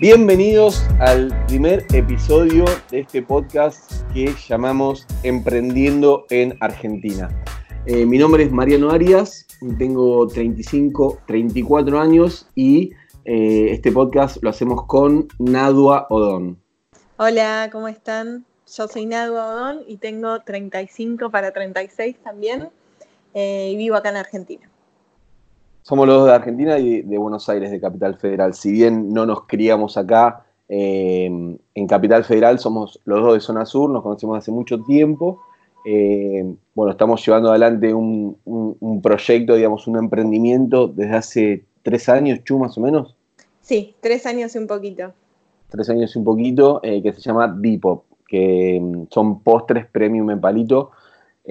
Bienvenidos al primer episodio de este podcast que llamamos Emprendiendo en Argentina. Eh, mi nombre es Mariano Arias, tengo 35, 34 años y eh, este podcast lo hacemos con Nadua Odón. Hola, ¿cómo están? Yo soy Nadua Odón y tengo 35 para 36 también eh, y vivo acá en Argentina. Somos los dos de Argentina y de Buenos Aires, de Capital Federal. Si bien no nos criamos acá eh, en Capital Federal, somos los dos de Zona Sur, nos conocemos hace mucho tiempo. Eh, bueno, estamos llevando adelante un, proyecto, digamos, un emprendimiento desde hace tres años, Chu, más o menos. Sí, tres años y un poquito. Tres años y un poquito, eh, que se llama Depop, que mm, son postres premium en palito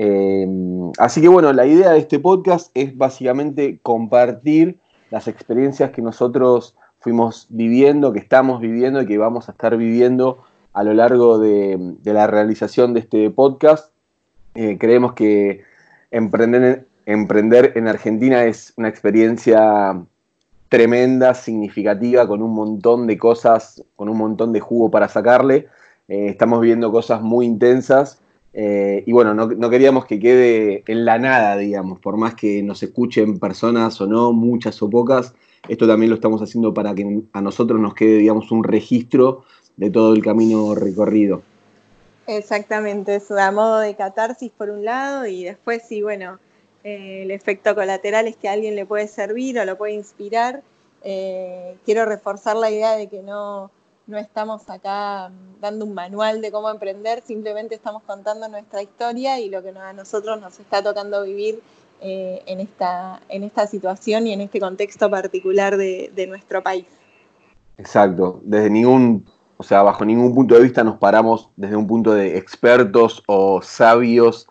Em, así que bueno, la idea de este podcast es básicamente compartir las experiencias que nosotros fuimos viviendo, que estamos viviendo y que vamos a estar viviendo a lo largo de, la realización de este podcast. Eh, creemos que emprender, en Argentina es una experiencia tremenda, significativa, con un montón de cosas, con un montón de jugo para sacarle. Eh, estamos viviendo cosas muy intensas eh, y bueno, no, queríamos que quede en la nada, digamos, por más que nos escuchen personas o no, muchas o pocas, esto también lo estamos haciendo para que a nosotros nos quede, digamos, un registro de todo el camino recorrido. Exactamente, es a modo de catarsis por un lado y después sí, bueno, eh, el efecto colateral es que a alguien le puede servir o lo puede inspirar. Eh, quiero reforzar la idea de que no, no estamos acá dando un manual de cómo emprender, simplemente estamos contando nuestra historia y lo que a nosotros nos está tocando vivir eh, en, esta, en esta situación y en este contexto particular de, nuestro país. Exacto, desde ningún, o sea, bajo ningún punto de vista nos paramos desde un punto de expertos o sabios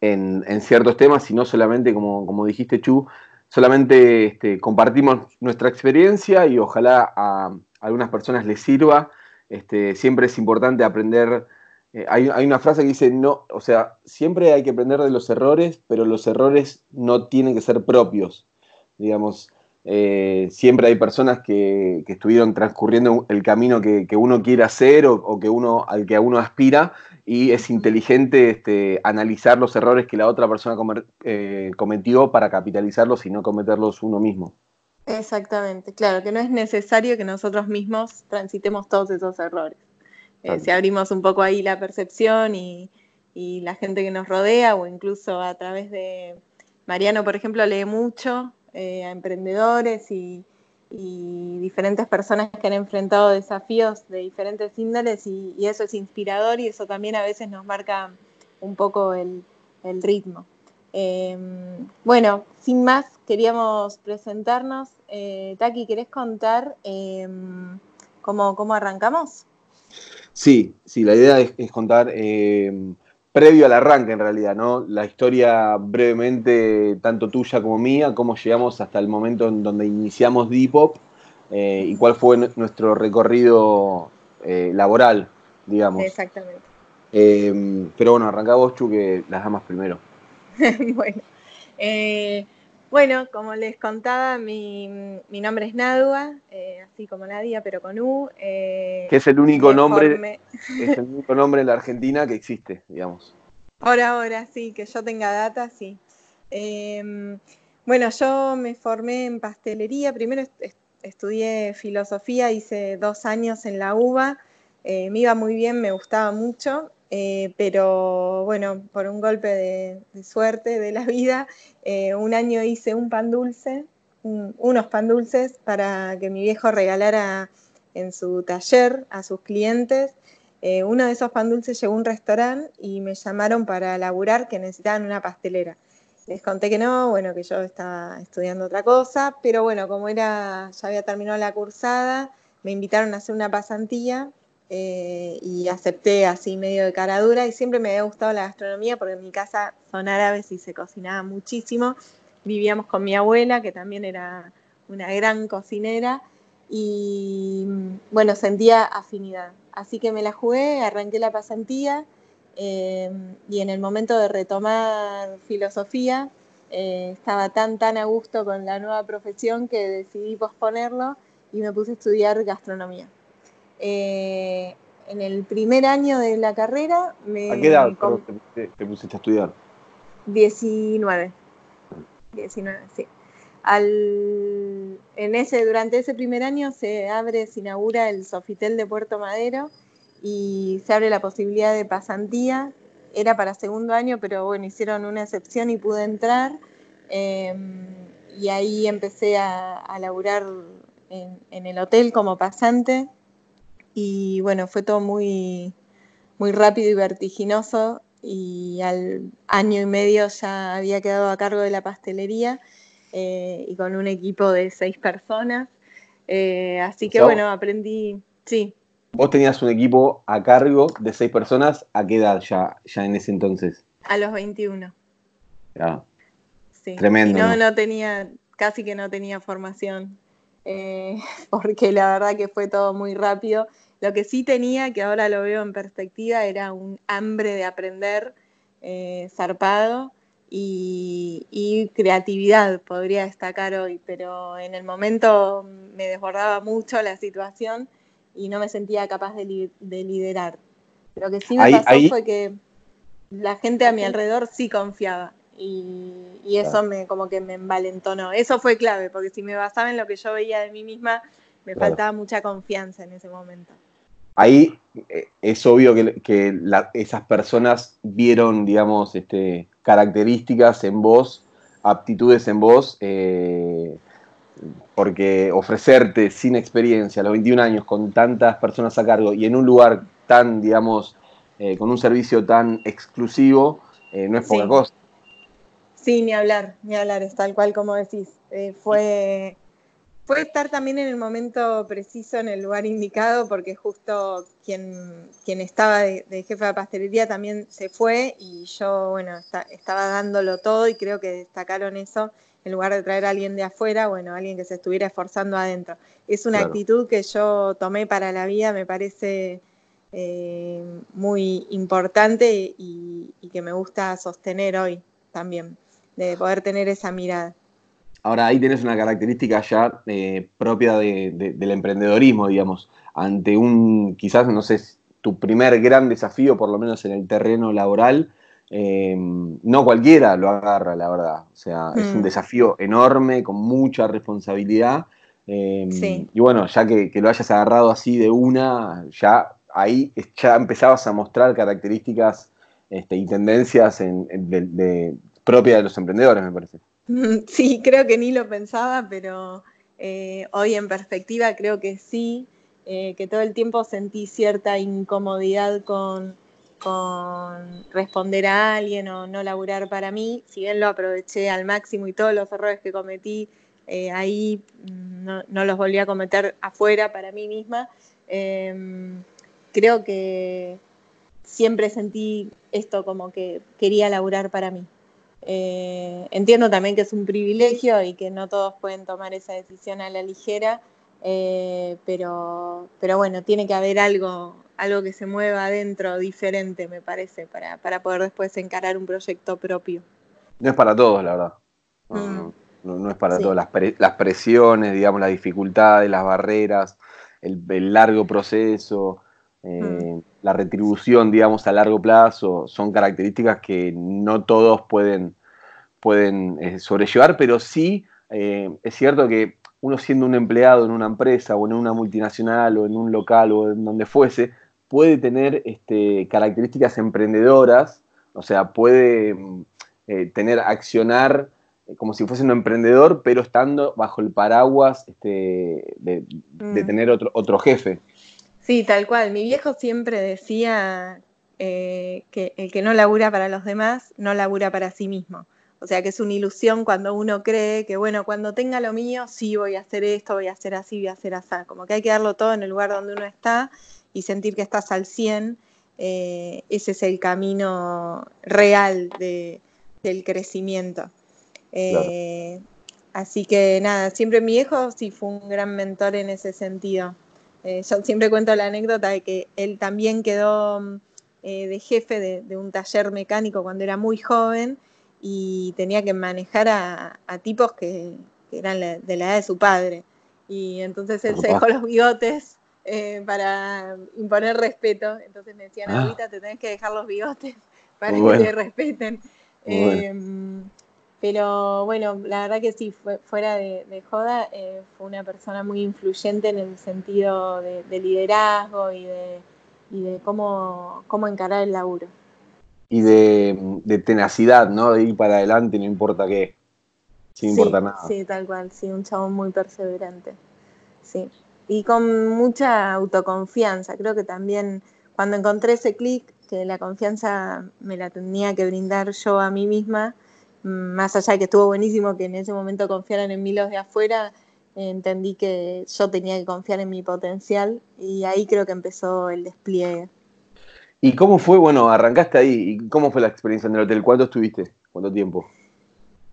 en, ciertos temas, sino solamente, como, como dijiste Chu, solamente este, compartimos nuestra experiencia y ojalá a algunas personas les sirva. Este, siempre es importante aprender. Eh, hay, una frase que dice, no, o sea, siempre hay que aprender de los errores, pero los errores no tienen que ser propios. Digamos, eh, siempre hay personas que, estuvieron transcurriendo el camino que, uno quiere hacer o, que uno, al que uno aspira y es inteligente este, analizar los errores que la otra persona eh, cometió para capitalizarlos y no cometerlos uno mismo. Exactamente, claro, que no es necesario que nosotros mismos transitemos todos esos errores. Eh, si abrimos un poco ahí la percepción y, la gente que nos rodea, o incluso a través de Mariano, por ejemplo, lee mucho eh, a emprendedores y, diferentes personas que han enfrentado desafíos de diferentes índoles, y, eso es inspirador y eso también a veces nos marca un poco el ritmo. Em, bueno, sin más, queríamos presentarnos. Eh, Taki, ¿querés contar em, cómo, arrancamos? Sí, sí, la idea es, contar em, previo al arranque en realidad, ¿no? La historia brevemente, tanto tuya como mía, cómo llegamos hasta el momento en donde iniciamos Depop eh, y cuál fue nuestro recorrido eh, laboral, digamos. Exactamente. pero bueno, arranca vos, Chu, que las damas primero. bueno, eh, bueno, como les contaba, mi, nombre es Nadua, eh, así como Nadia, pero con U. Eh, que es el único nombre, es el único nombre en la Argentina que existe, digamos. Ahora, ahora, sí, que yo tenga data, sí. Em, bueno, yo me formé en pastelería. Primero estudié filosofía, hice dos años en la UBA. me iba muy bien, me gustaba mucho. Eh, pero bueno, por un golpe de, suerte de la vida, eh, un año hice un pan dulce, unos pan dulces para que mi viejo regalara en su taller a sus clientes. Eh, uno de esos pan dulces llegó a un restaurante y me llamaron para laburar que necesitaban una pastelera. Les conté que no, bueno, que yo estaba estudiando otra cosa, pero bueno, como era, ya había terminado la cursada, me invitaron a hacer una pasantía eh, y acepté así medio de cara dura y siempre me había gustado la gastronomía porque en mi casa son árabes y se cocinaba muchísimo. Vivíamos con mi abuela, que también era una gran cocinera y bueno, sentía afinidad. Así que me la jugué, arranqué la pasantía eh, y en el momento de retomar filosofía eh, estaba tan, tan a gusto con la nueva profesión que decidí posponerlo y me puse a estudiar gastronomía. Eh, en el primer año de la carrera me... ¿A qué edad te, pusiste a estudiar? 19. 19, sí. Al, en ese, durante ese primer año se abre, se inaugura el Sofitel de Puerto Madero y se abre la posibilidad de pasantía. Era para segundo año, pero bueno, hicieron una excepción y pude entrar. Em, y ahí empecé a, a laburar en, en, el hotel como pasante. Y bueno, fue todo muy, muy rápido y vertiginoso. Y al año y medio ya había quedado a cargo de la pastelería eh, y con un equipo de seis personas. Eh, así que bueno, aprendí, sí. ¿Vos tenías un equipo a cargo de seis personas? ¿A qué edad ya, ya en ese entonces? A los 21. Ya. Sí. Tremendo. no, no tenía, casi que no tenía formación, eh, porque la verdad que fue todo muy rápido. Lo que sí tenía, que ahora lo veo en perspectiva, era un hambre de aprender zarpado y, creatividad podría destacar hoy, pero en el momento me desbordaba mucho la situación y no me sentía capaz de, liderar. Lo que sí me pasó fue que la gente a mi alrededor sí confiaba y, eso me como que me envalentonó. Eso fue clave, porque si me basaba en lo que yo veía de mí misma, me faltaba mucha confianza en ese momento. Ahí eh, es obvio que, esas personas vieron, digamos, este, características en vos, aptitudes en vos, eh, porque ofrecerte sin experiencia a los 21 años con tantas personas a cargo y en un lugar tan, digamos, eh, con un servicio tan exclusivo, eh, no es poca cosa. Sí, ni hablar, ni hablar, es tal cual como decís. fue Puede estar también en el momento preciso, en el lugar indicado, porque justo quien, quien estaba de, jefe de pastelería también se fue y yo, bueno, estaba dándolo todo y creo que destacaron eso en lugar de traer a alguien de afuera, bueno, alguien que se estuviera esforzando adentro. Es una actitud que yo tomé para la vida, me parece eh, muy importante y que me gusta sostener hoy también, de poder tener esa mirada. Ahora ahí tenés una característica ya eh, propia del emprendedorismo, digamos, ante un, quizás, no sé, tu primer gran desafío, por lo menos en el terreno laboral, eh, no cualquiera lo agarra, la verdad. O sea, es un mm. desafío enorme, con mucha responsabilidad. Eh, y bueno, ya que, lo hayas agarrado así de una, ya ahí ya empezabas a mostrar características este, y tendencias propias de los emprendedores, me parece. Sí, creo que ni lo pensaba, pero eh, hoy en perspectiva creo que sí, eh, que todo el tiempo sentí cierta incomodidad con, responder a alguien o no laburar para mí, si bien lo aproveché al máximo y todos los errores que cometí eh, ahí mm, no, los volví a cometer afuera para mí misma, em, creo que siempre sentí esto como que quería laburar para mí. Eh, entiendo también que es un privilegio y que no todos pueden tomar esa decisión a la ligera, eh, pero, pero bueno, tiene que haber algo, algo que se mueva adentro diferente, me parece, para, poder después encarar un proyecto propio. No es para todos, la verdad. No, mm. es para todos. Las, las, presiones, digamos, las dificultades, las barreras, el, largo proceso. Eh, mm la retribución, digamos, a largo plazo, son características que no todos pueden, pueden eh, sobrellevar, pero sí eh, es cierto que uno siendo un empleado en una empresa o en una multinacional o en un local o en donde fuese, puede tener este, características emprendedoras, o sea, puede eh, tener, accionar como si fuese un emprendedor, pero estando bajo el paraguas este, de, de, mm. tener otro, otro jefe. Sí, tal cual. Mi viejo siempre decía eh, que el que no labura para los demás, no labura para sí mismo. O sea que es una ilusión cuando uno cree que, bueno, cuando tenga lo mío, sí voy a hacer esto, voy a hacer así, voy a hacer así. Como que hay que darlo todo en el lugar donde uno está y sentir que estás al 100. Eh, ese es el camino real del crecimiento. Eh, así que nada, siempre mi viejo sí fue un gran mentor en ese sentido. Eh, yo siempre cuento la anécdota de que él también quedó mm, eh, de jefe de, un taller mecánico cuando era muy joven y tenía que manejar a, tipos que, eran de la edad de su padre. Y entonces él se dejó los bigotes eh, para imponer respeto. Entonces me decían, ah. ahorita te tenés que dejar los bigotes para que te respeten. Em, pero bueno, la verdad que sí, fuera de, joda, eh, fue una persona muy influyente en el sentido de, liderazgo y de, de cómo, cómo encarar el laburo. Y de, tenacidad, ¿no? De ir para adelante, no importa qué. Sin importar nada. Sí, tal cual, sí, un chavo muy perseverante. Sí. Y con mucha autoconfianza. Creo que también cuando encontré ese clic, que la confianza me la tenía que brindar yo a mí misma, más allá de que estuvo buenísimo que en ese momento confiaran en mí los de afuera, entendí que yo tenía que confiar en mi potencial y ahí creo que empezó el despliegue. ¿Y cómo fue? Bueno, arrancaste ahí. ¿Y cómo fue la experiencia en el hotel? ¿Cuánto estuviste? ¿Cuánto tiempo?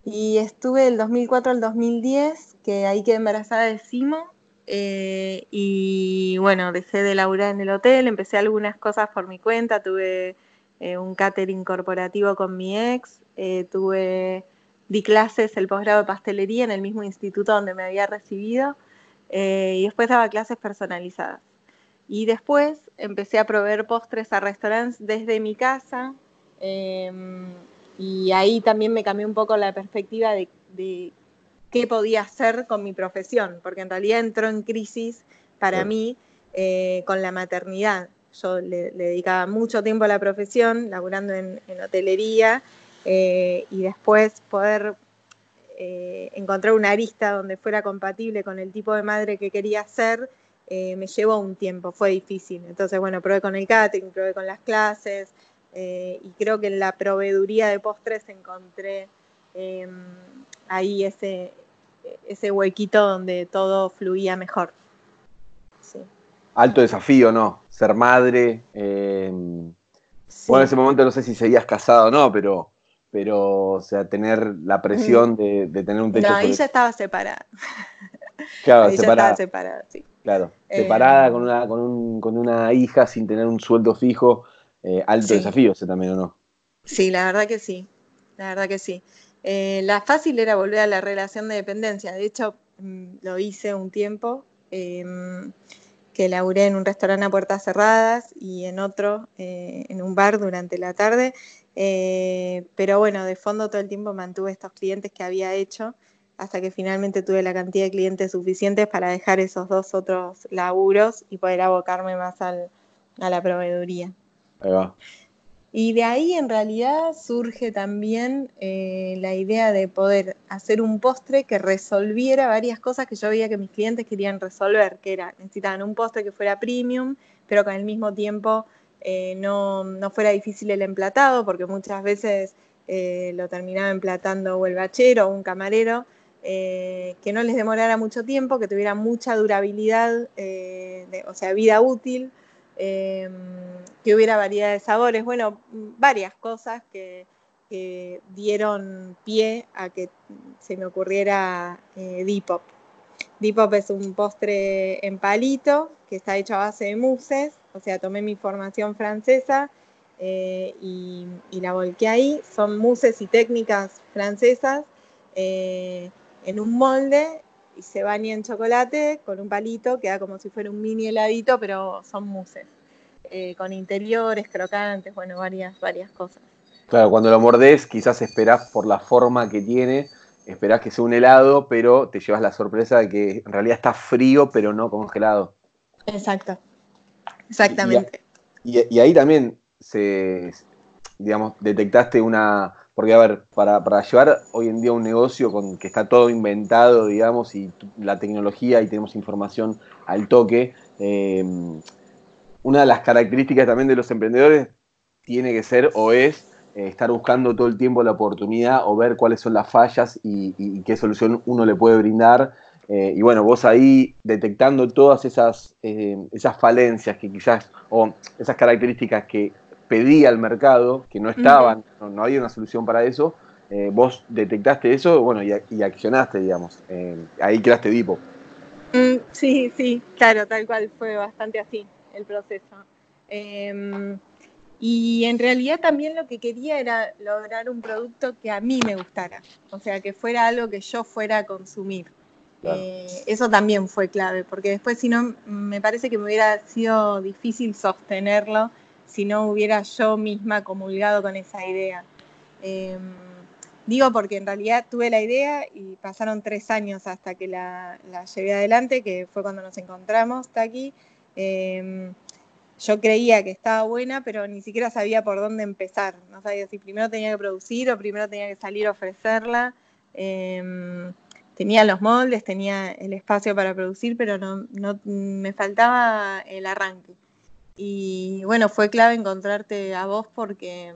Y estuve del 2004 al 2010, que ahí quedé embarazada de Simo. Eh, y bueno, dejé de laburar en el hotel, empecé algunas cosas por mi cuenta, tuve eh, un catering corporativo con mi ex, eh, tuve, di clases el posgrado de pastelería en el mismo instituto donde me había recibido y después daba clases personalizadas. Y después empecé a proveer postres a restaurantes desde mi casa. Em, y ahí también me cambió un poco la perspectiva de, qué podía hacer con mi profesión, porque en realidad entró en crisis para mí eh, con la maternidad. Yo le, dedicaba mucho tiempo a la profesión, laburando en, hotelería, eh, y después poder eh, encontrar una arista donde fuera compatible con el tipo de madre que quería ser eh, me llevó un tiempo, fue difícil. Entonces, bueno, probé con el catering, probé con las clases y creo que en la proveeduría de postres encontré em, ahí ese, ese huequito donde todo fluía mejor. Alto desafío, ¿no? Ser madre. Em, bueno, en ese momento no sé si seguías casado o no, pero, pero o sea, tener la presión de, tener un techo. No, ahí ya estaba separada. Claro, ahí separada. Ya estaba separada, sí. Claro, eh, separada con, una, con, un, con, una hija sin tener un sueldo fijo, eh, alto desafío ese también, ¿o no? Sí, la verdad que sí, la verdad que sí. Eh, la fácil era volver a la relación de dependencia, de hecho mm, lo hice un tiempo, em, que laburé en un restaurante a puertas cerradas y en otro, en un bar durante la tarde, pero bueno, de fondo todo el tiempo mantuve estos clientes que había hecho hasta que finalmente tuve la cantidad de clientes suficientes para dejar esos dos otros laburos y poder abocarme más a la proveeduría. Ahí va. Y de ahí en realidad surge también eh, la idea de poder hacer un postre que resolviera varias cosas que yo veía que mis clientes querían resolver, que era, necesitaban un postre que fuera premium, pero que al mismo tiempo eh, no, fuera difícil el emplatado, porque muchas veces eh, lo terminaba emplatando o el bachero o un camarero, que no les demorara mucho tiempo, que tuviera mucha durabilidad, eh, o sea, vida útil, em, que hubiera variedad de sabores, bueno, varias cosas que, dieron pie a que se me ocurriera eh, Depop. Depop es un postre en palito que está hecho a base de mousses, o sea, tomé mi formación francesa y, la volqué ahí. Son mousses y técnicas francesas en un molde y se baña en chocolate con un palito, queda como si fuera un mini heladito, pero son muses, eh, con interiores, crocantes, bueno, varias, varias cosas. Claro, cuando lo mordés quizás esperás por la forma que tiene, esperás que sea un helado, pero te llevas la sorpresa de que en realidad está frío, pero no congelado. Exacto, exactamente. y ahí también se, digamos, detectaste una, porque, a ver, para, llevar hoy en día un negocio con que está todo inventado, digamos, y la tecnología y tenemos información al toque, eh, una de las características también de los emprendedores tiene que ser o es eh, estar buscando todo el tiempo la oportunidad o ver cuáles son las fallas y, qué solución uno le puede brindar. Eh, y bueno, vos ahí detectando todas esas, esas falencias que quizás, o esas características que pedía al mercado, que no estaban, no, había una solución para eso, eh, vos detectaste eso bueno, y, accionaste, digamos. Eh, ahí creaste Dipo. Mm, sí, sí, claro, tal cual, fue bastante así el proceso. Em, y en realidad también lo que quería era lograr un producto que a mí me gustara, o sea, que fuera algo que yo fuera a consumir. Eh, eso también fue clave, porque después si no, me parece que me hubiera sido difícil sostenerlo si no hubiera yo misma comulgado con esa idea. Em, digo porque en realidad tuve la idea y pasaron tres años hasta que la, llevé adelante, que fue cuando nos encontramos, Taki. Eh, yo creía que estaba buena, pero ni siquiera sabía por dónde empezar. No sabía si primero tenía que producir o primero tenía que salir a ofrecerla. Em, tenía los moldes, tenía el espacio para producir, pero no, me faltaba el arranque. Y bueno, fue clave encontrarte a vos porque,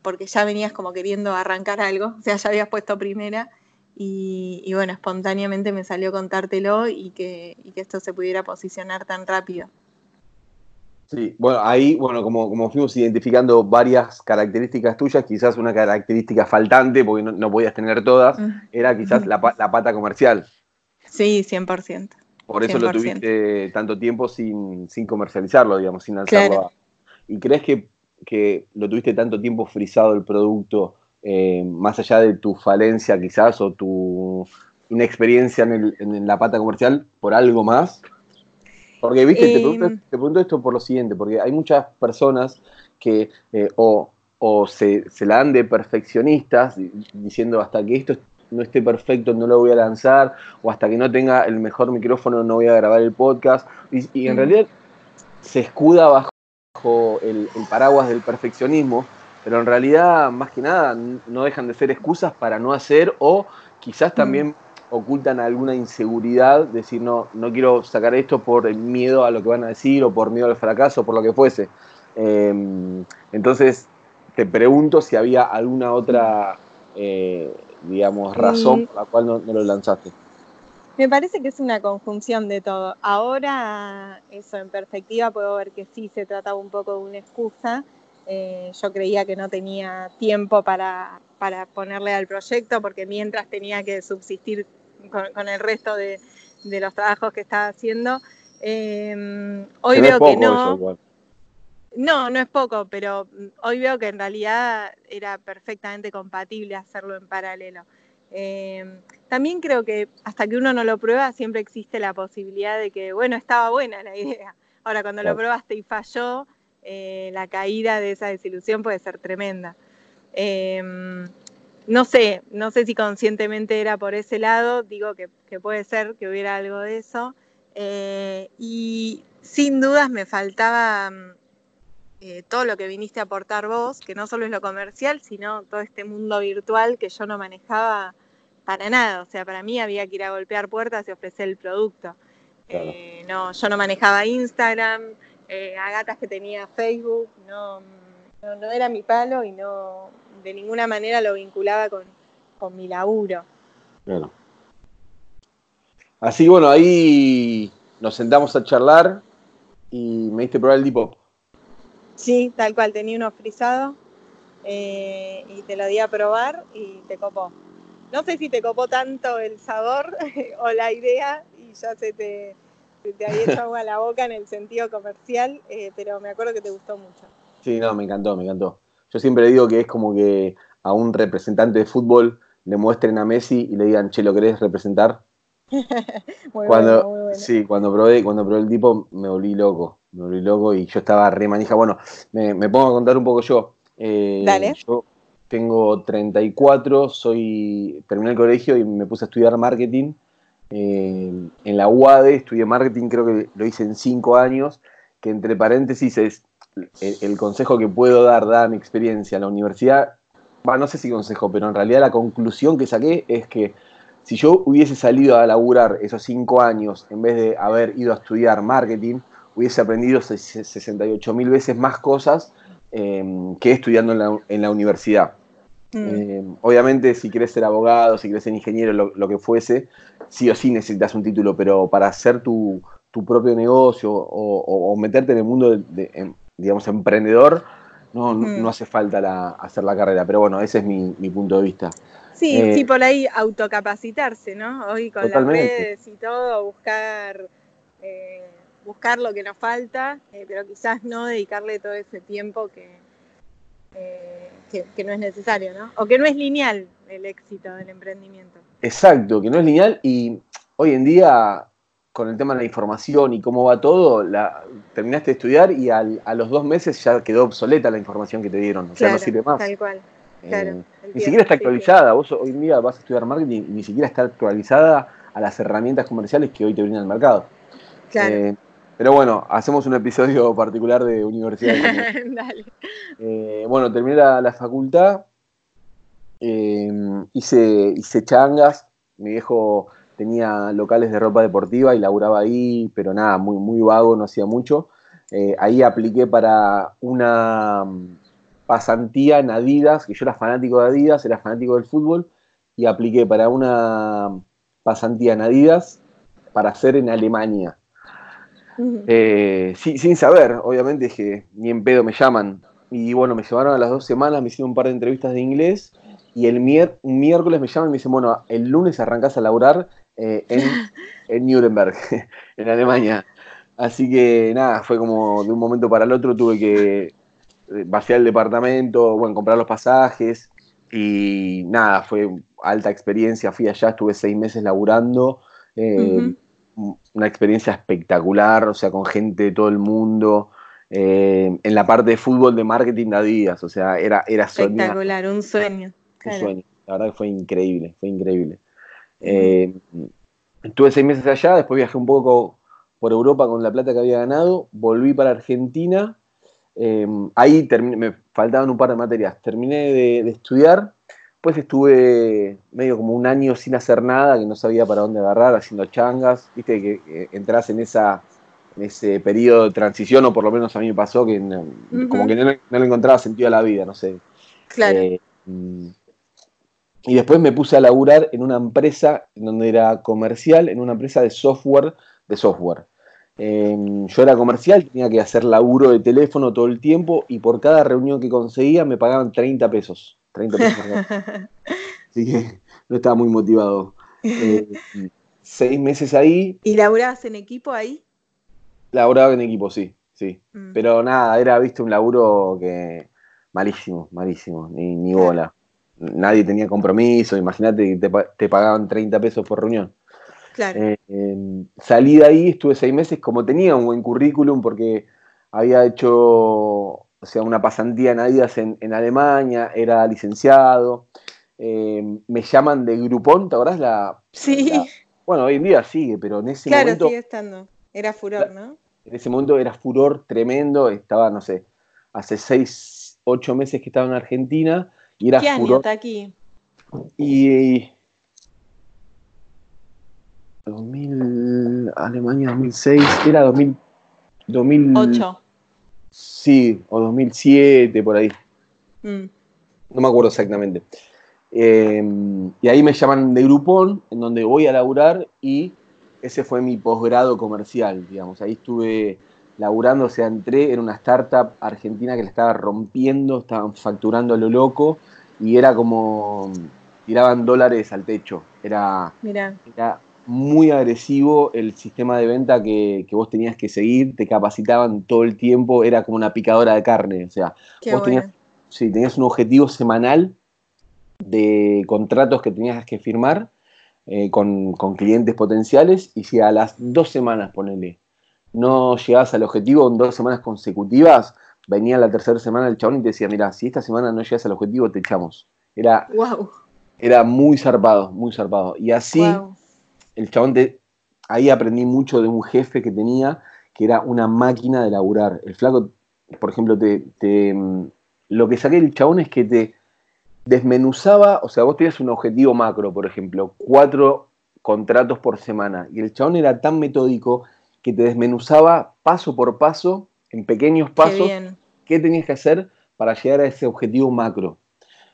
porque ya venías como queriendo arrancar algo, o sea, ya habías puesto primera. Y, bueno, espontáneamente me salió contártelo y que, y que esto se pudiera posicionar tan rápido. Sí, bueno, ahí, bueno, como, como fuimos identificando varias características tuyas, quizás una característica faltante, porque no, podías tener todas, era quizás la, pata comercial. Sí, 100%. Por eso lo tuviste tanto tiempo sin, comercializarlo, digamos, sin lanzarlo. ¿Y crees que, lo tuviste tanto tiempo frisado el producto, eh, más allá de tu falencia quizás o tu inexperiencia en, en la pata comercial, por algo más? Porque, viste, te, pregunto, esto por lo siguiente, porque hay muchas personas que eh, o, se, la dan de perfeccionistas, diciendo hasta que esto no esté perfecto no lo voy a lanzar, o hasta que no tenga el mejor micrófono no voy a grabar el podcast, y, en realidad se escuda bajo el, paraguas del perfeccionismo, pero en realidad, más que nada, no dejan de ser excusas para no hacer o quizás también ocultan alguna inseguridad, decir, no, no quiero sacar esto por el miedo a lo que van a decir o por miedo al fracaso, por lo que fuese. Em, entonces, te pregunto si había alguna otra, eh, digamos, razón por la cual no, lo lanzaste. Me parece que es una conjunción de todo. Ahora, eso en perspectiva, puedo ver que sí se trataba un poco de una excusa. Eh, yo creía que no tenía tiempo para, para ponerle al proyecto porque mientras tenía que subsistir con, el resto de, los trabajos que estaba haciendo. Em, hoy veo que no. No, no es poco, pero hoy veo que en realidad era perfectamente compatible hacerlo en paralelo. Em, también creo que hasta que uno no lo prueba siempre existe la posibilidad de que, bueno, estaba buena la idea. Ahora, cuando lo probaste y falló, eh, la caída de esa desilusión puede ser tremenda. Em, no sé, no sé si conscientemente era por ese lado, digo que, puede ser que hubiera algo de eso. Eh, y sin dudas me faltaba mm, eh, todo lo que viniste a aportar vos, que no solo es lo comercial, sino todo este mundo virtual que yo no manejaba para nada. O sea, para mí había que ir a golpear puertas y ofrecer el producto. Eh, no, yo no manejaba Instagram, a gatas que tenía Facebook, no, no era mi palo y no, de ninguna manera lo vinculaba con, mi laburo. Claro. Así bueno, ahí nos sentamos a charlar y me diste probar el Depop. Sí, tal cual, tenía uno frisado eh, y te lo di a probar y te copó. No sé si te copó tanto el sabor o la idea y ya se te, te había hecho agua a la boca en el sentido comercial, eh, pero me acuerdo que te gustó mucho. Sí, no, me encantó, me encantó. Yo siempre digo que es como que a un representante de fútbol le muestren a Messi y le digan, che, ¿lo querés representar? cuando, Sí, cuando probé, cuando probé el tipo me volví loco, me volví loco y yo estaba re manija. Bueno, me, pongo a contar un poco yo. Eh, Dale. Yo tengo 34, soy, terminé el colegio y me puse a estudiar marketing. Eh, en la UADE estudié marketing, creo que lo hice en 5 años, que entre paréntesis es el, consejo que puedo dar, dada mi experiencia en la universidad, no sé si consejo, pero en realidad la conclusión que saqué es que si yo hubiese salido a laburar esos cinco años en vez de haber ido a estudiar marketing, hubiese aprendido 68 mil veces más cosas em, que estudiando en la, universidad. Mm. Em, obviamente, si quieres ser abogado, si quieres ser ingeniero, lo, que fuese, sí o sí necesitas un título, pero para hacer tu, propio negocio o, meterte en el mundo de, em, digamos, emprendedor, no, no hace falta hacer la carrera, pero bueno, ese es mi, punto de vista. Sí, eh, sí, por ahí autocapacitarse, ¿no? Hoy con las redes y todo, buscar, eh, buscar lo que nos falta, eh, pero quizás no dedicarle todo ese tiempo que, que, no es necesario, ¿no? O que no es lineal el éxito del emprendimiento. Exacto, que no es lineal y hoy en día, con el tema de la información y cómo va todo, la, terminaste de estudiar y a los dos meses ya quedó obsoleta la información que te dieron, o sea, no sirve más. Tal cual. Eh, ni siquiera está actualizada. Vos hoy en día vas a estudiar marketing y ni siquiera está actualizada a las herramientas comerciales que hoy te brinda el mercado. Claro. Eh, pero bueno, hacemos un episodio particular de universidad. Dale. Eh, bueno, terminé la, facultad, hice, hice changas, mi viejo tenía locales de ropa deportiva y laburaba ahí, pero nada, muy, muy vago, no hacía mucho. ahí apliqué para una pasantía en Adidas, que yo era fanático de Adidas, era fanático del fútbol, y apliqué para una pasantía en Adidas para hacer en Alemania. Eh, sin saber, obviamente, que ni en pedo me llaman. Y bueno, me llevaron a las dos semanas, me hicieron un par de entrevistas de inglés, y el miércoles me llaman y me dicen, bueno, el lunes arrancás a laburar eh, en, en Nuremberg, en Alemania. Así que nada, fue como de un momento para el otro tuve que vaciar el departamento, bueno, comprar los pasajes y nada, fue alta experiencia, fui allá, estuve seis meses laburando, eh, una experiencia espectacular, o sea, con gente de todo el mundo, eh, en la parte de fútbol de marketing de Adidas, o sea, era, era Espectacular, un sueño. Un sueño, la verdad que fue increíble, fue increíble. Eh, estuve seis meses allá, después viajé un poco por Europa con la plata que había ganado, volví para Argentina Em, ahí me faltaban un par de materias. Terminé de, estudiar, pues estuve medio como un año sin hacer nada, que no sabía para dónde agarrar, haciendo changas. Viste que, entras en esa en ese periodo de transición, o por lo menos a mí me pasó, que como que no, le encontraba sentido a la vida, no sé. Claro. Eh, y después me puse a laburar en una empresa en donde era comercial, en una empresa de software, de software. Em, yo era comercial, tenía que hacer laburo de teléfono todo el tiempo y por cada reunión que conseguía me pagaban 30 pesos. 30 pesos Así que no estaba muy motivado. Eh, seis meses ahí. ¿Y laburabas en equipo ahí? Laburaba en equipo, sí, sí. Mm. Pero nada, era, viste, un laburo que malísimo, malísimo, ni, ni bola. Nadie tenía compromiso, imagínate que te, te pagaban 30 pesos por reunión. Claro. Eh, salí de ahí, estuve seis meses, como tenía un buen currículum, porque había hecho o sea, una pasantía en Adidas en, Alemania, era licenciado. Eh, me llaman de Groupon, ¿te acordás? La, sí. bueno, hoy en día sigue, pero en ese momento. Claro, sigue estando. Era furor, ¿no? En ese momento era furor tremendo. Estaba, no sé, hace seis, ocho meses que estaba en Argentina. Y era ¿Qué año está aquí? y 2000, Alemania 2006, era 2000, 2008. Sí, o 2007, por ahí. Mm. No me acuerdo exactamente. Em, y ahí me llaman de Groupon, en donde voy a laburar y ese fue mi posgrado comercial, digamos. Ahí estuve laburando, o sea, entré en una startup argentina que la estaba rompiendo, estaban facturando a lo loco y era como tiraban dólares al techo. Era, Mirá. era muy agresivo el sistema de venta que, vos tenías que seguir, te capacitaban todo el tiempo, era como una picadora de carne, o sea, vos tenías, tenías un objetivo semanal de contratos que tenías que firmar eh, con, clientes potenciales y si a las dos semanas, ponele, no llegabas al objetivo en dos semanas consecutivas, venía la tercera semana el chabón y te decía, mira, si esta semana no llegas al objetivo, te echamos. Era, era muy zarpado, muy zarpado. Y así el chabón ahí aprendí mucho de un jefe que tenía, que era una máquina de laburar. El flaco, por ejemplo, te, mm, lo que saqué del chabón es que te desmenuzaba, o sea, vos tenías un objetivo macro, por ejemplo, cuatro contratos por semana, y el chabón era tan metódico que te desmenuzaba paso por paso, en pequeños pasos, qué, tenías que hacer para llegar a ese objetivo macro.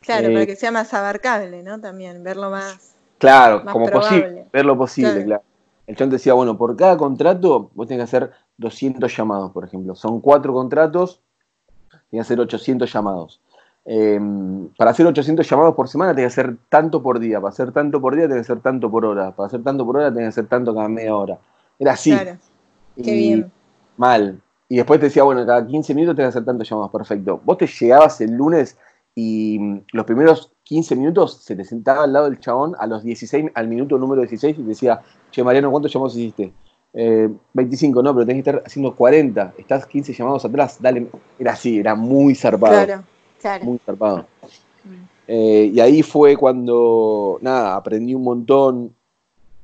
Claro, para eh, que sea más abarcable, ¿no? También, verlo más. Claro, como posible, ver lo posible, claro. El chon decía, bueno, por cada contrato vos tenés que hacer 200 llamados, por ejemplo. Son cuatro contratos, tenés que hacer 800 llamados. Em, para hacer 800 llamados por semana tenés que hacer tanto por día. Para hacer tanto por día tenés que hacer tanto por hora. Para hacer tanto por hora tenés que hacer tanto cada media hora. Era así. Claro. Qué bien. Mal. Y después te decía, bueno, cada 15 minutos tenés que hacer tantos llamados. Perfecto. Vos te llegabas el lunes y mm, los primeros 15 minutos se te sentaba al lado del chabón a los 16, al minuto número 16 y decía, che Mariano, ¿cuántos llamados hiciste? 25, eh, no, pero tenés que estar haciendo 40, estás 15 llamados atrás, dale. Era así, era muy zarpado. Claro, claro. Muy zarpado. Mm. Eh, y ahí fue cuando, nada, aprendí un montón.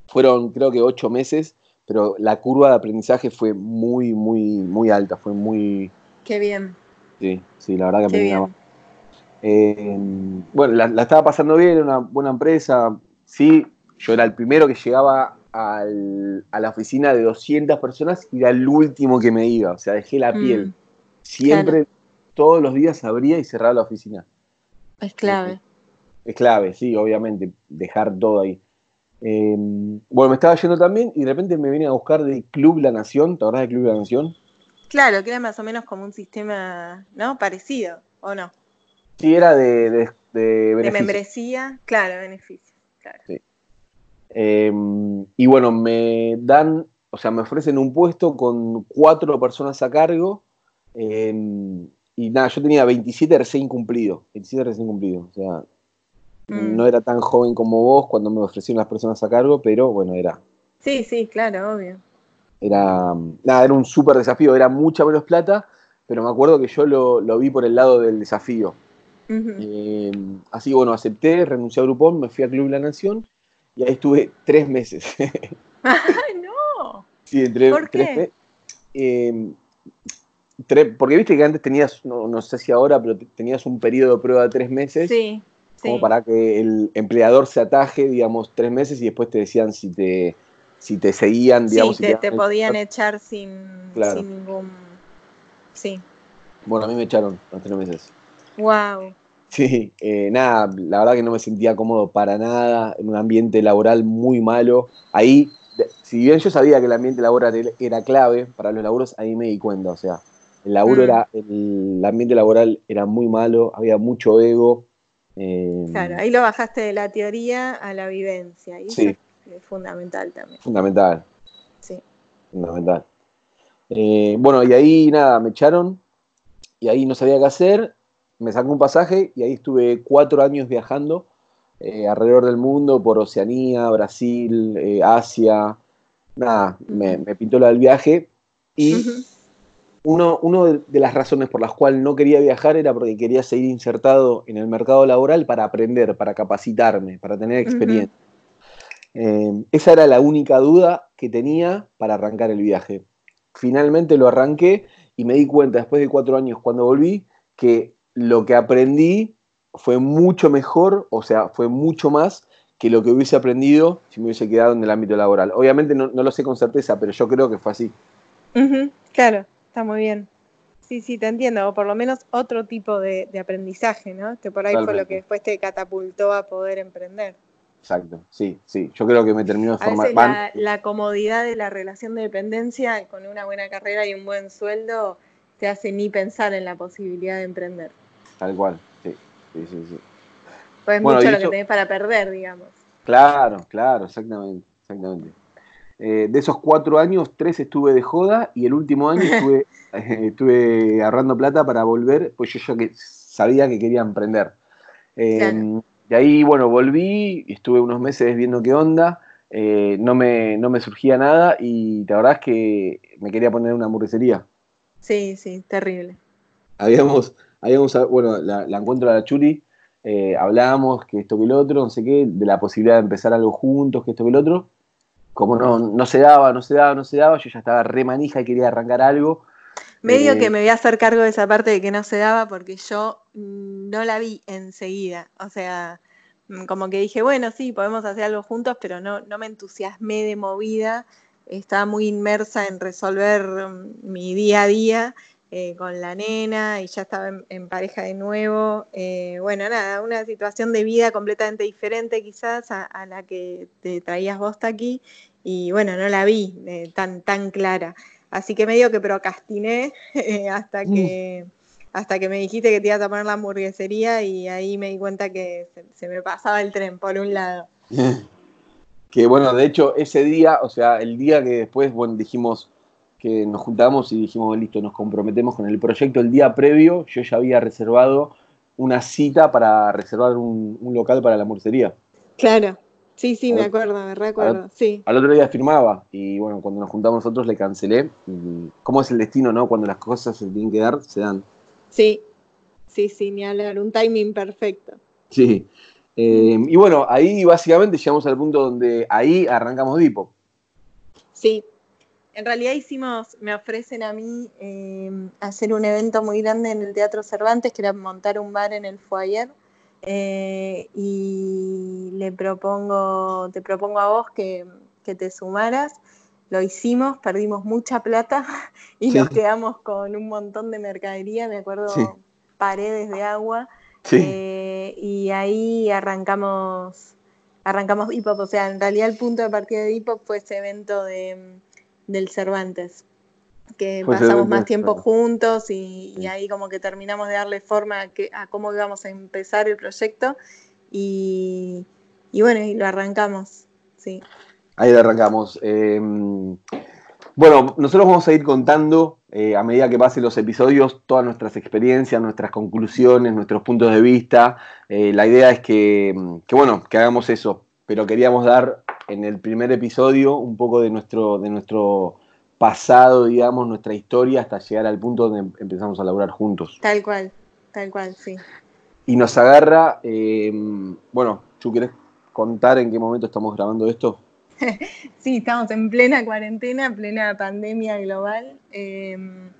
Fueron creo que 8 meses, pero la curva de aprendizaje fue muy, muy, muy alta, fue muy... Qué bien. Sí, sí, la verdad que aprendí eh, bueno, la, la, estaba pasando bien, era una buena empresa. Sí, yo era el primero que llegaba a la oficina de 200 personas y era el último que me iba, o sea, dejé la piel. Mm, Siempre, todos los días abría y cerraba la oficina. Es clave. Es, clave, sí, obviamente, dejar todo ahí. Em, bueno, me estaba yendo también y de repente me vine a buscar de Club La Nación, ¿te acordás de Club La Nación? Claro, que era más o menos como un sistema, ¿no? Parecido, ¿o no? Sí, era de, de, de, membresía, claro, beneficio. Claro. Sí. Em, y bueno, me dan, o sea, me ofrecen un puesto con cuatro personas a cargo. Em, y nada, yo tenía 27 recién cumplido. 27 recién cumplido. O sea, mm. no era tan joven como vos cuando me ofrecieron las personas a cargo, pero bueno, era. Sí, sí, claro, obvio. Era, nada, era un súper desafío. Era mucha menos plata, pero me acuerdo que yo lo, lo vi por el lado del desafío. Em, así que bueno, acepté, renuncié a Groupon, me fui a Club La Nación y ahí estuve tres meses. ¡Ay, no! Sí, entre ¿Por qué? Em, porque viste que antes tenías, no, sé si ahora, pero tenías un periodo de prueba de tres meses. Sí. Como para que el empleador se ataje, digamos, tres meses y después te decían si te, si te seguían, digamos. Sí, te, podían echar sin, sin ningún. Sí. Bueno, a mí me echaron los tres meses. Wow. Sí, eh, nada, la verdad que no me sentía cómodo para nada, en un ambiente laboral muy malo. Ahí, si bien yo sabía que el ambiente laboral era clave para los laburos, ahí me di cuenta, o sea, el laburo mm. era, el, ambiente laboral era muy malo, había mucho ego. Eh, claro, ahí lo bajaste de la teoría a la vivencia, y sí. es fundamental también. Fundamental. Sí. Fundamental. Eh, bueno, y ahí nada, me echaron, y ahí no sabía qué hacer, me sacó un pasaje y ahí estuve cuatro años viajando eh, alrededor del mundo, por Oceanía, Brasil, eh, Asia. Nada, me, pintó la del viaje. Y uno, de, las razones por las cuales no quería viajar era porque quería seguir insertado en el mercado laboral para aprender, para capacitarme, para tener experiencia. Eh, esa era la única duda que tenía para arrancar el viaje. Finalmente lo arranqué y me di cuenta después de cuatro años cuando volví que lo que aprendí fue mucho mejor, o sea, fue mucho más que lo que hubiese aprendido si me hubiese quedado en el ámbito laboral. Obviamente no, lo sé con certeza, pero yo creo que fue así. claro, está muy bien. Sí, sí, te entiendo, o por lo menos otro tipo de, aprendizaje, ¿no? Que por ahí fue lo que después te catapultó a poder emprender. Exacto, sí, sí. Yo creo que me terminó de formar. La, la comodidad de la relación de dependencia con una buena carrera y un buen sueldo te hace ni pensar en la posibilidad de emprender. Tal cual, sí, sí, sí. sí. Pues mucho lo que tenés para perder, digamos. Claro, claro, exactamente, exactamente. Eh, de esos cuatro años, tres estuve de joda y el último año estuve, estuve ahorrando plata para volver, pues yo ya que sabía que quería emprender. Eh, y ahí, bueno, volví, estuve unos meses viendo qué onda, eh, no, me, no me surgía nada y la verdad es que me quería poner una hamburguesería. Sí, sí, terrible. Habíamos, habíamos, bueno, la, encuentro a la Churi, eh, hablábamos que esto que el otro, no sé qué, de la posibilidad de empezar algo juntos, que esto que el otro. Como no, no se daba, no se daba, no se daba, yo ya estaba re manija y quería arrancar algo. Medio eh, que me voy a hacer cargo de esa parte de que no se daba porque yo no la vi enseguida. O sea, mm, como que dije, bueno, sí, podemos hacer algo juntos, pero no, no me entusiasmé de movida. Estaba muy inmersa en resolver mm, mi día a día eh, con la nena y ya estaba en, pareja de nuevo. Eh, bueno, nada, una situación de vida completamente diferente quizás a, la que te traías vos aquí y bueno, no la vi eh, tan, tan clara. Así que medio que procrastiné hasta que... Mm. Hasta que me dijiste que te ibas a poner la hamburguesería y ahí me di cuenta que se, me pasaba el tren por un lado. que bueno, de hecho, ese día, o sea, el día que después, bueno, dijimos, que nos juntamos y dijimos, listo, nos comprometemos con el proyecto el día previo, yo ya había reservado una cita para reservar un, local para la morcería. Claro, sí, sí, me acuerdo, me recuerdo, al, sí. Al otro día firmaba y bueno, cuando nos juntamos nosotros le cancelé. ¿Cómo es el destino, no? Cuando las cosas se tienen que dar, se dan. Sí, sí, sí, ni hablar, un timing perfecto. Sí. Eh, y bueno, ahí básicamente llegamos al punto donde ahí arrancamos Dipo. Sí, en realidad hicimos, me ofrecen a mí eh, hacer un evento muy grande en el Teatro Cervantes, que era montar un bar en el foyer. Eh, y le propongo, te propongo a vos que, te sumaras. Lo hicimos, perdimos mucha plata y nos quedamos con un montón de mercadería, me acuerdo, paredes de agua. Eh, y ahí arrancamos, arrancamos hip hop. O sea, en realidad el punto de partida de hip hop fue ese evento de del Cervantes, que pasamos más tiempo juntos y, ahí como que terminamos de darle forma a, cómo íbamos a empezar el proyecto y, bueno, y lo arrancamos, sí. Ahí lo arrancamos. Em, bueno, nosotros vamos a ir contando eh, a medida que pasen los episodios todas nuestras experiencias, nuestras conclusiones, nuestros puntos de vista. Eh, la idea es que, que, bueno, que hagamos eso, pero queríamos dar en el primer episodio un poco de nuestro, de nuestro pasado, digamos, nuestra historia, hasta llegar al punto donde empezamos a laburar juntos. Tal cual, tal cual, sí. Y nos agarra, eh, bueno, ¿tú quieres contar en qué momento estamos grabando esto? sí, estamos en plena cuarentena, plena pandemia global. Em,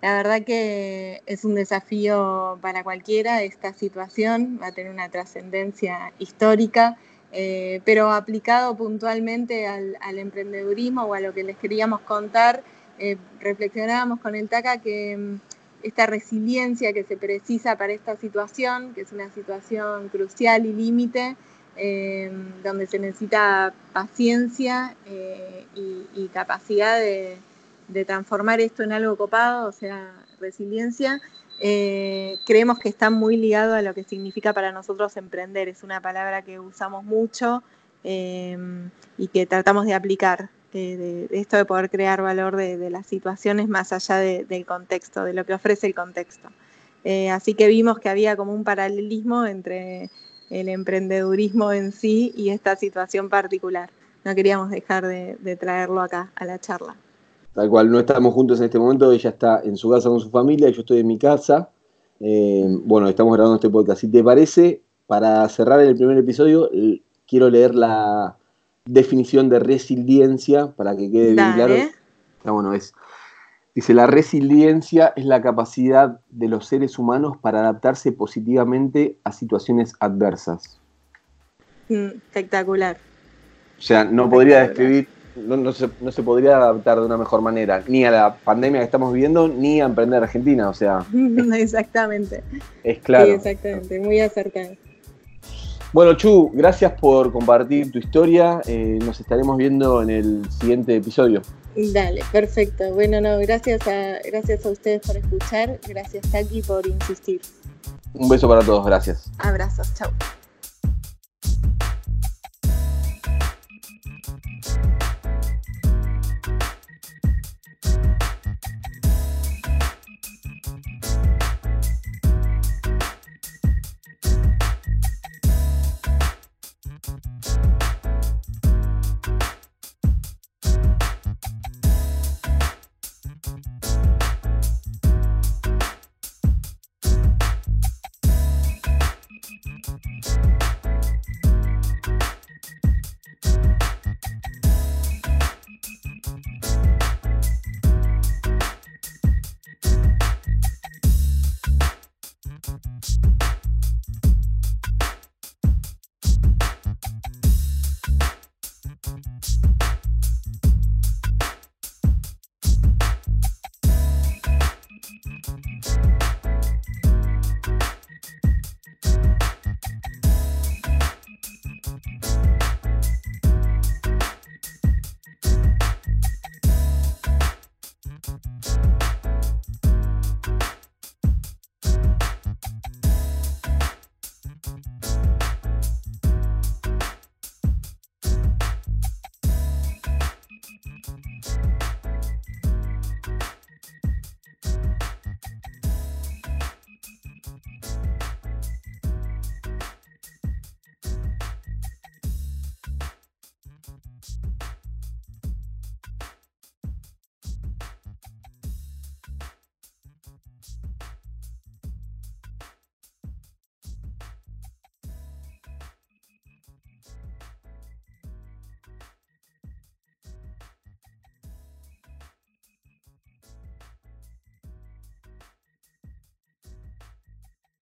la verdad que es un desafío para cualquiera esta situación, va a tener una trascendencia histórica. Eh, pero aplicado puntualmente al, emprendedurismo o a lo que les queríamos contar, eh, reflexionábamos con el TACA que mm, esta resiliencia que se precisa para esta situación, que es una situación crucial y límite, eh, donde se necesita paciencia y, capacidad de, de transformar esto en algo copado, o sea, resiliencia, eh, creemos que está muy ligado a lo que significa para nosotros emprender. Es una palabra que usamos mucho em, y que tratamos de aplicar. de, esto de poder crear valor de, las situaciones más allá del contexto, de lo que ofrece el contexto. Eh, así que vimos que había como un paralelismo entre el emprendedurismo en sí y esta situación particular. No queríamos dejar de traerlo acá a la charla. Tal cual, no estamos juntos en este momento, ella está en su casa con su familia, yo estoy en mi casa. Eh, bueno, estamos grabando este podcast. Si te parece, para cerrar el primer episodio, quiero leer la definición de resiliencia para que quede bien claro. Ah, bueno, es. Dice, la resiliencia es la capacidad de los seres humanos para adaptarse positivamente a situaciones adversas. Mm, espectacular. O sea, no podría describir no, se, podría adaptar de una mejor manera, ni a la pandemia que estamos viviendo, ni a emprender Argentina, o sea. exactamente. Es claro. Sí, exactamente, muy acertado. Bueno, Chu, gracias por compartir tu historia. Eh, nos estaremos viendo en el siguiente episodio. Dale, perfecto. Bueno, no, gracias a, gracias a ustedes por escuchar. Gracias, Taki, por insistir. Un beso para todos, gracias. Abrazos, chao.